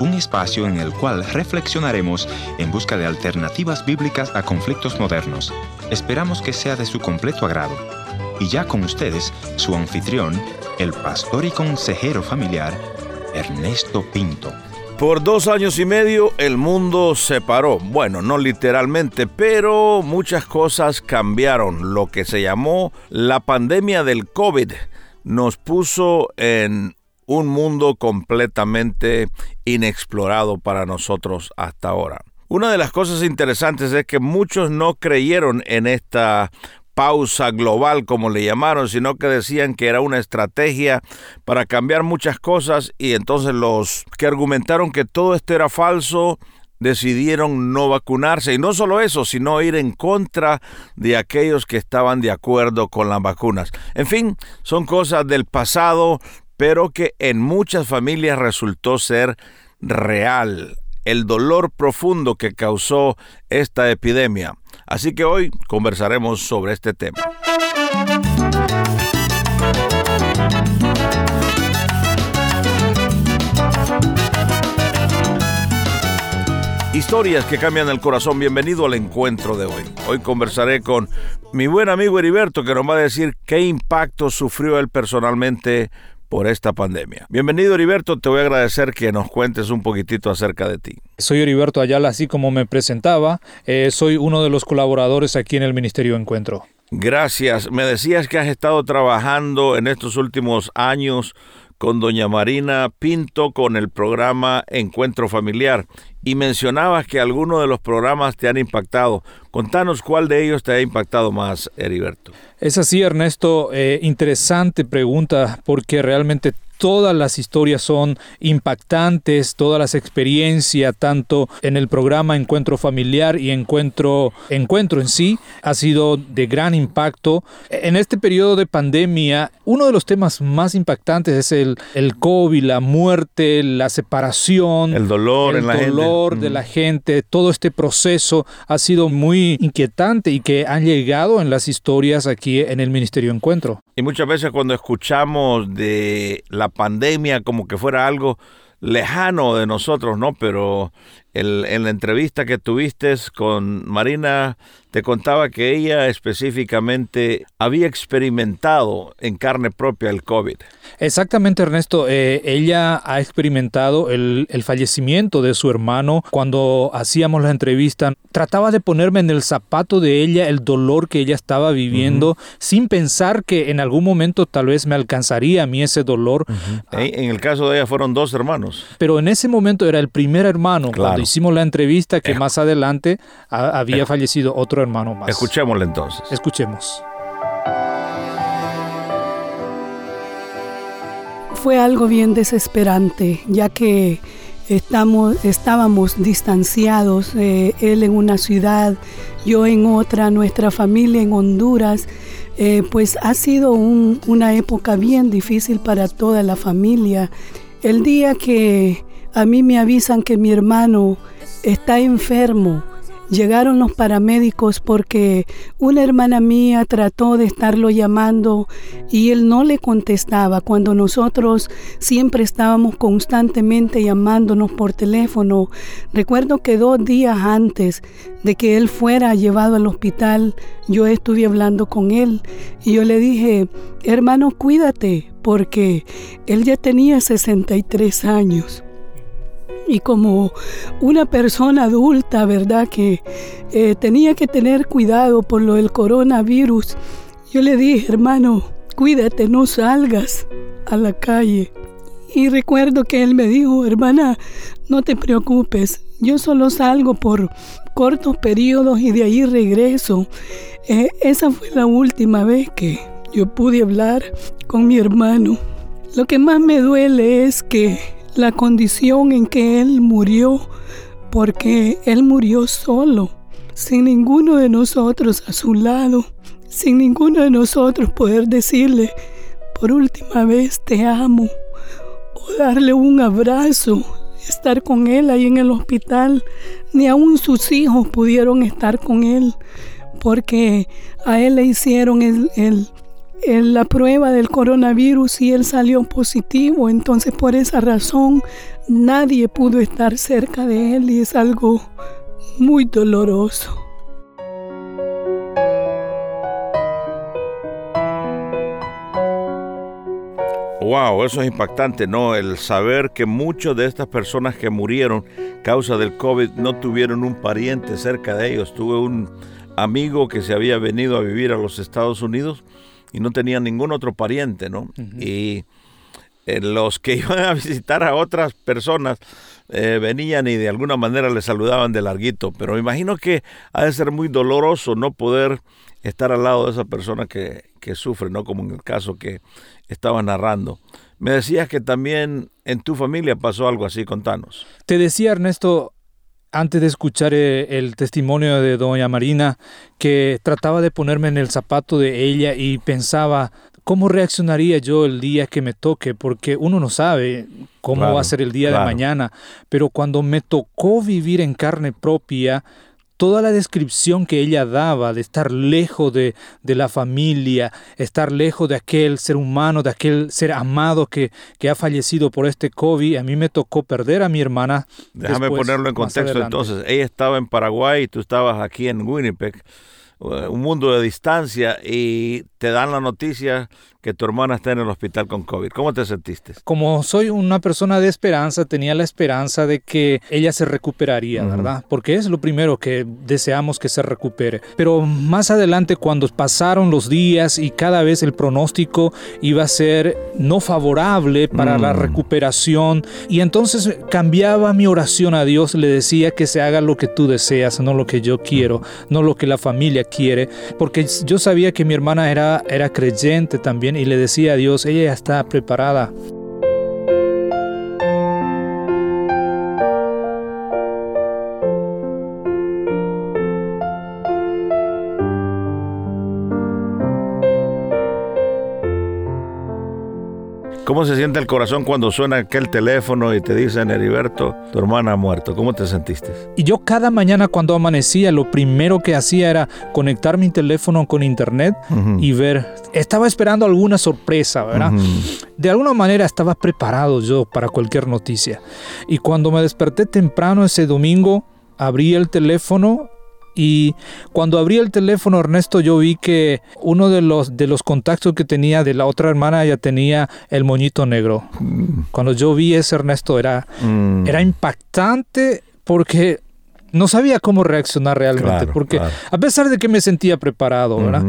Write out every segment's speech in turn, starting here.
Un espacio en el cual reflexionaremos en busca de alternativas bíblicas a conflictos modernos. Esperamos que sea de su completo agrado. Y ya con ustedes, su anfitrión, el pastor y consejero familiar, Ernesto Pinto. Por dos años y medio el mundo se paró. Bueno, no literalmente, pero muchas cosas cambiaron. Lo que se llamó la pandemia del COVID nos puso en un mundo completamente inexplorado para nosotros hasta ahora. Una de las cosas interesantes es que muchos no creyeron en esta pausa global, como le llamaron, sino que decían que era una estrategia para cambiar muchas cosas y entonces los que argumentaron que todo esto era falso decidieron no vacunarse y no solo eso, sino ir en contra de aquellos que estaban de acuerdo con las vacunas. En fin, son cosas del pasado, pero que en muchas familias resultó ser real el dolor profundo que causó esta epidemia. Así que hoy conversaremos sobre este tema. Historias que cambian el corazón. Bienvenido al encuentro de hoy. Hoy conversaré con mi buen amigo Heriberto que nos va a decir qué impacto sufrió él personalmente por esta pandemia. Bienvenido Heriberto, te voy a agradecer que nos cuentes un poquitito acerca de ti. Soy Heriberto Ayala, así como me presentaba, eh, soy uno de los colaboradores aquí en el Ministerio Encuentro. Gracias. Me decías que has estado trabajando en estos últimos años con doña Marina Pinto con el programa Encuentro Familiar y mencionabas que algunos de los programas te han impactado. Contanos cuál de ellos te ha impactado más, Heriberto. Es así, Ernesto. Eh, interesante pregunta porque realmente todas las historias son impactantes, todas las experiencias, tanto en el programa Encuentro Familiar y Encuentro, Encuentro en sí, ha sido de gran impacto. En este periodo de pandemia, uno de los temas más impactantes es el, el COVID, la muerte, la separación, el dolor, el dolor de la gente. Todo este proceso ha sido muy inquietante y que han llegado en las historias aquí en el Ministerio Encuentro. Y muchas veces cuando escuchamos de la pandemia como que fuera algo lejano de nosotros, ¿no? Pero en la entrevista que tuviste con Marina, te contaba que ella específicamente había experimentado en carne propia el COVID. Exactamente, Ernesto. Eh, ella ha experimentado el, fallecimiento de su hermano. Cuando hacíamos la entrevista, trataba de ponerme en el zapato de ella el dolor que ella estaba viviendo, sin pensar que en algún momento tal vez me alcanzaría a mí ese dolor. En el caso de ella fueron dos hermanos. Pero en ese momento era el primer hermano. Cuando hicimos la entrevista, que más adelante había fallecido otro hermano más. Escuchémosle entonces. Escuchemos. Fue algo bien desesperante, ya que estamos, estábamos distanciados, eh, él en una ciudad, yo en otra, nuestra familia en Honduras. Eh, pues ha sido una época bien difícil para toda la familia. El día que a mí me avisan que mi hermano está enfermo, Llegaron los paramédicos porque una hermana mía trató de estarlo llamando y él no le contestaba cuando nosotros siempre estábamos constantemente llamándonos por teléfono. Recuerdo que dos días antes de que él fuera llevado al hospital, yo estuve hablando con él y yo le dije, hermano, cuídate porque él ya tenía 63 años y como una persona adulta, ¿verdad? Que eh, tenía que tener cuidado por lo del coronavirus, yo le dije, hermano, cuídate, no salgas a la calle. Y recuerdo que él me dijo, hermana, no te preocupes, yo solo salgo por cortos periodos y de ahí regreso. Eh, esa fue la última vez que yo pude hablar con mi hermano. Lo que más me duele es que la condición en que Él murió, porque Él murió solo, sin ninguno de nosotros a su lado, sin ninguno de nosotros poder decirle, por última vez te amo, o darle un abrazo, estar con Él ahí en el hospital, ni aún sus hijos pudieron estar con Él, porque a Él le hicieron el, en la prueba del coronavirus y él salió positivo, entonces por esa razón nadie pudo estar cerca de él y es algo muy doloroso. Wow, eso es impactante, ¿no? El saber que muchas de estas personas que murieron causa del COVID no tuvieron un pariente cerca de ellos. Tuve un amigo que se había venido a vivir a los Estados Unidos y no tenía ningún otro pariente, ¿no? Y eh, los que iban a visitar a otras personas eh, venían y de alguna manera le saludaban de larguito, pero me imagino que ha de ser muy doloroso no poder estar al lado de esa persona que, que sufre, ¿no? Como en el caso que estaba narrando. Me decías que también en tu familia pasó algo así, contanos. Te decía Ernesto, antes de escuchar eh, el testimonio de doña Marina, que trataba de ponerme en el zapato de ella y pensaba, ¿cómo reaccionaría yo el día que me toque? Porque uno no sabe cómo va a ser el día de mañana, pero cuando me tocó vivir en carne propia, toda la descripción que ella daba de estar lejos de, la familia, estar lejos de aquel ser humano, de aquel ser amado que, que, ha fallecido por este COVID, a mí me tocó perder a mi hermana. Déjame ponerlo en contexto entonces. Ella estaba en Paraguay y tú estabas aquí en Winnipeg un mundo de distancia y te dan la noticia que tu hermana está en el hospital con COVID. ¿Cómo te sentiste? Como soy una persona de esperanza, tenía la esperanza de que ella se recuperaría, ¿verdad? Porque es lo primero que deseamos que se recupere. Pero más adelante, cuando pasaron los días y cada vez el pronóstico iba a ser no favorable para la mm. recuperación, y entonces cambiaba mi oración a Dios, le decía que se haga lo que tú deseas, no lo que yo quiero, no lo que la familia quiere, porque yo sabía que mi hermana era, era creyente también y le decía a Dios, ella ya está preparada. ¿Cómo se siente el corazón cuando suena aquel teléfono y te dicen, Heriberto, tu hermana ha muerto? ¿Cómo te sentiste? Y yo cada mañana cuando amanecía, lo primero que hacía era conectar mi teléfono con internet y ver. Estaba esperando alguna sorpresa, ¿verdad? De alguna manera estaba preparado yo para cualquier noticia. Y cuando me desperté temprano ese domingo, abrí el teléfono y cuando abrí el teléfono, Ernesto, yo vi que uno de los, de los contactos que tenía de la otra hermana ya tenía el moñito negro. Mm. Cuando yo vi ese Ernesto era, mm. era impactante porque no sabía cómo reaccionar realmente, porque a pesar de que me sentía preparado, ¿verdad?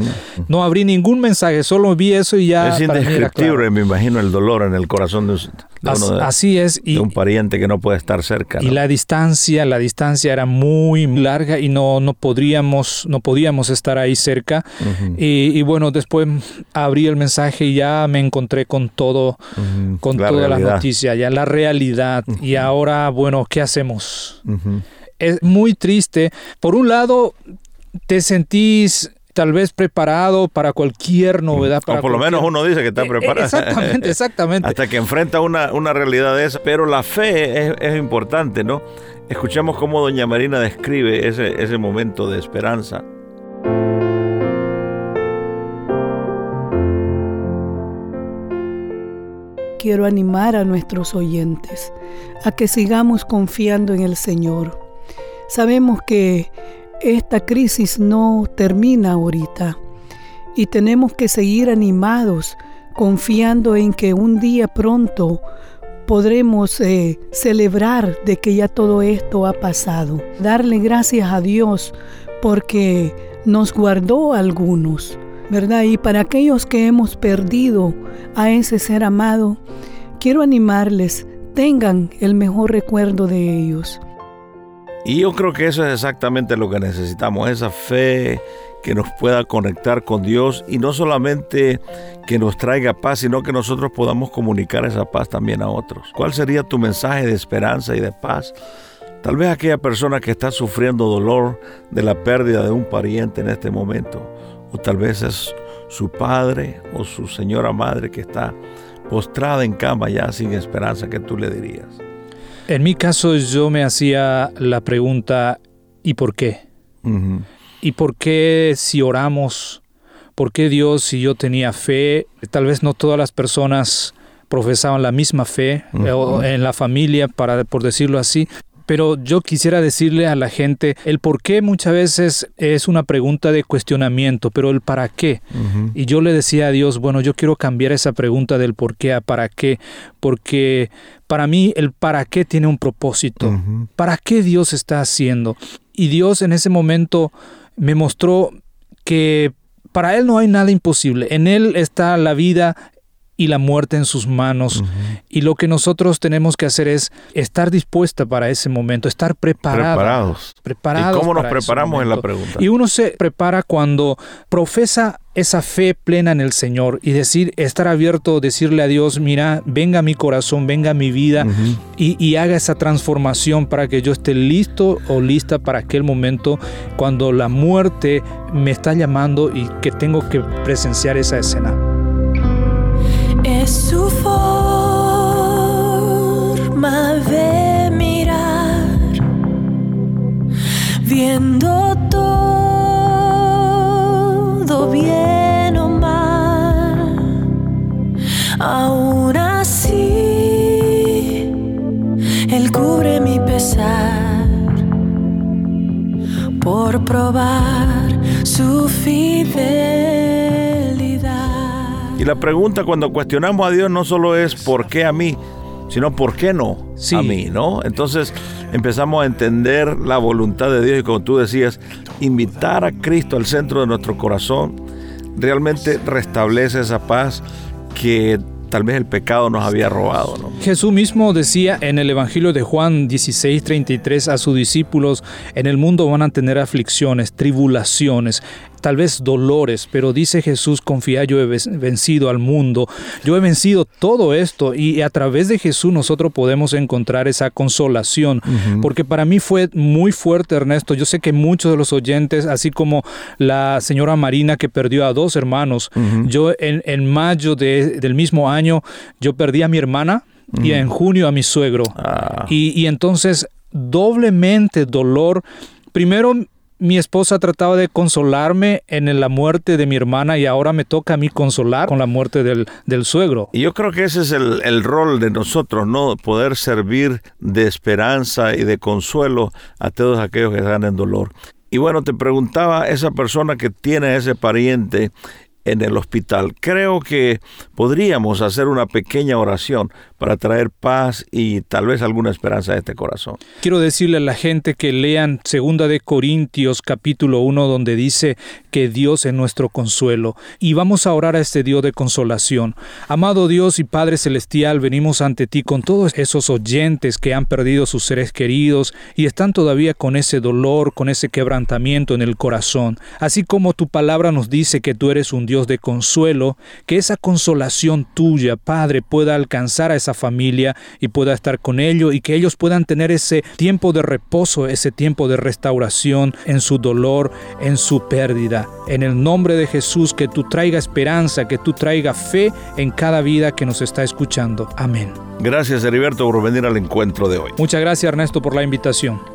No abrí ningún mensaje, solo vi eso y ya. Es indescriptible, me imagino, el dolor en el corazón de, uno de, así es. Y, un pariente que no puede estar cerca. Y la distancia, la distancia era muy larga y no, no, podríamos, no podíamos estar ahí cerca. y, bueno, después abrí el mensaje y ya me encontré con todo, con toda la noticia, ya la realidad. Y ahora, bueno, ¿qué hacemos? Es muy triste. Por un lado, te sentís tal vez preparado para cualquier novedad. Para o por lo menos uno dice que está eh, eh, preparado. Exactamente, exactamente. Hasta que enfrenta una, una realidad de esa. Pero la fe es, es, importante, ¿no? Escuchamos cómo doña Marina describe ese, ese momento de esperanza. Quiero animar a nuestros oyentes a que sigamos confiando en el Señor Sabemos que esta crisis no termina ahorita y tenemos que seguir animados, confiando en que un día pronto podremos eh, celebrar de que ya todo esto ha pasado. Darle gracias a Dios porque nos guardó algunos, ¿verdad? Y para aquellos que hemos perdido a ese ser amado, quiero animarles, tengan el mejor recuerdo de ellos. Y yo creo que eso es exactamente lo que necesitamos, esa fe que nos pueda conectar con Dios y no solamente que nos traiga paz, sino que nosotros podamos comunicar esa paz también a otros. ¿Cuál sería tu mensaje de esperanza y de paz? Tal vez aquella persona que está sufriendo dolor de la pérdida de un pariente en este momento, o tal vez es su padre o su señora madre que está postrada en cama ya sin esperanza, ¿qué tú le dirías? En mi caso yo me hacía la pregunta, ¿y por qué? ¿Y por qué si oramos ¿por qué Dios si yo tenía fe? Tal vez no todas las personas profesaban la misma fe en la familia, para, por decirlo así, pero yo quisiera decirle a la gente el por qué muchas veces es una pregunta de cuestionamiento, pero el para qué. Y yo le decía a Dios, bueno, yo quiero cambiar esa pregunta del por qué a para qué, porque para mí el para qué tiene un propósito. ¿Para qué Dios está haciendo? Y Dios en ese momento me mostró que para Él no hay nada imposible. En Él está la vida, y la muerte en sus manos. Y lo que nosotros tenemos que hacer es estar dispuesta para ese momento, estar preparados. Preparados. ¿Y cómo nos preparamos en la pregunta? Y uno se prepara cuando profesa esa fe plena en el Señor y decir, estar abierto, decirle a Dios, mira, venga mi corazón, venga mi vida y, y, haga esa transformación para que yo esté listo o lista para aquel momento cuando la muerte me está llamando y que tengo que presenciar esa escena su forma de mirar, viendo todo bien o mal, aún así, Él cubre mi pesar por probar su fidelidad. Y la pregunta cuando cuestionamos a Dios no solo es ¿por qué a mí? sino ¿por qué no a mí? ¿no? Entonces empezamos a entender la voluntad de Dios y como tú decías, invitar a Cristo al centro de nuestro corazón realmente restablece esa paz que tal vez el pecado nos había robado. ¿no? Jesús mismo decía en el Evangelio de Juan 16, 33 a sus discípulos, en el mundo van a tener aflicciones, tribulaciones, tal vez dolores, pero dice Jesús, confía, yo he vencido al mundo, yo he vencido todo esto y a través de Jesús nosotros podemos encontrar esa consolación, porque para mí fue muy fuerte, Ernesto, yo sé que muchos de los oyentes, así como la señora Marina que perdió a dos hermanos, yo en, mayo del mismo año, yo perdí a mi hermana, y en junio a mi suegro. Ah. Y, y, entonces doblemente dolor. Primero mi esposa trataba de consolarme en la muerte de mi hermana y ahora me toca a mí consolar con la muerte del, suegro. Y yo creo que ese es el, el, rol de nosotros, ¿no? Poder servir de esperanza y de consuelo a todos aquellos que están en dolor. Y bueno, te preguntaba esa persona que tiene ese pariente en el hospital. Creo que podríamos hacer una pequeña oración para traer paz y tal vez alguna esperanza a este corazón. Quiero decirle a la gente que lean segunda de Corintios capítulo 1 donde dice que Dios es nuestro consuelo y vamos a orar a este Dios de consolación. Amado Dios y Padre celestial, venimos ante ti con todos esos oyentes que han perdido sus seres queridos y están todavía con ese dolor, con ese quebrantamiento en el corazón. Así como tu palabra nos dice que tú eres un Dios de consuelo, que esa consolación tuya, Padre, pueda alcanzar a esa familia y pueda estar con ellos y que ellos puedan tener ese tiempo de reposo, ese tiempo de restauración en su dolor, en su pérdida. En el nombre de Jesús, que tú traiga esperanza, que tú traiga fe en cada vida que nos está escuchando. Amén. Gracias, Heriberto, por venir al encuentro de hoy. Muchas gracias, Ernesto, por la invitación.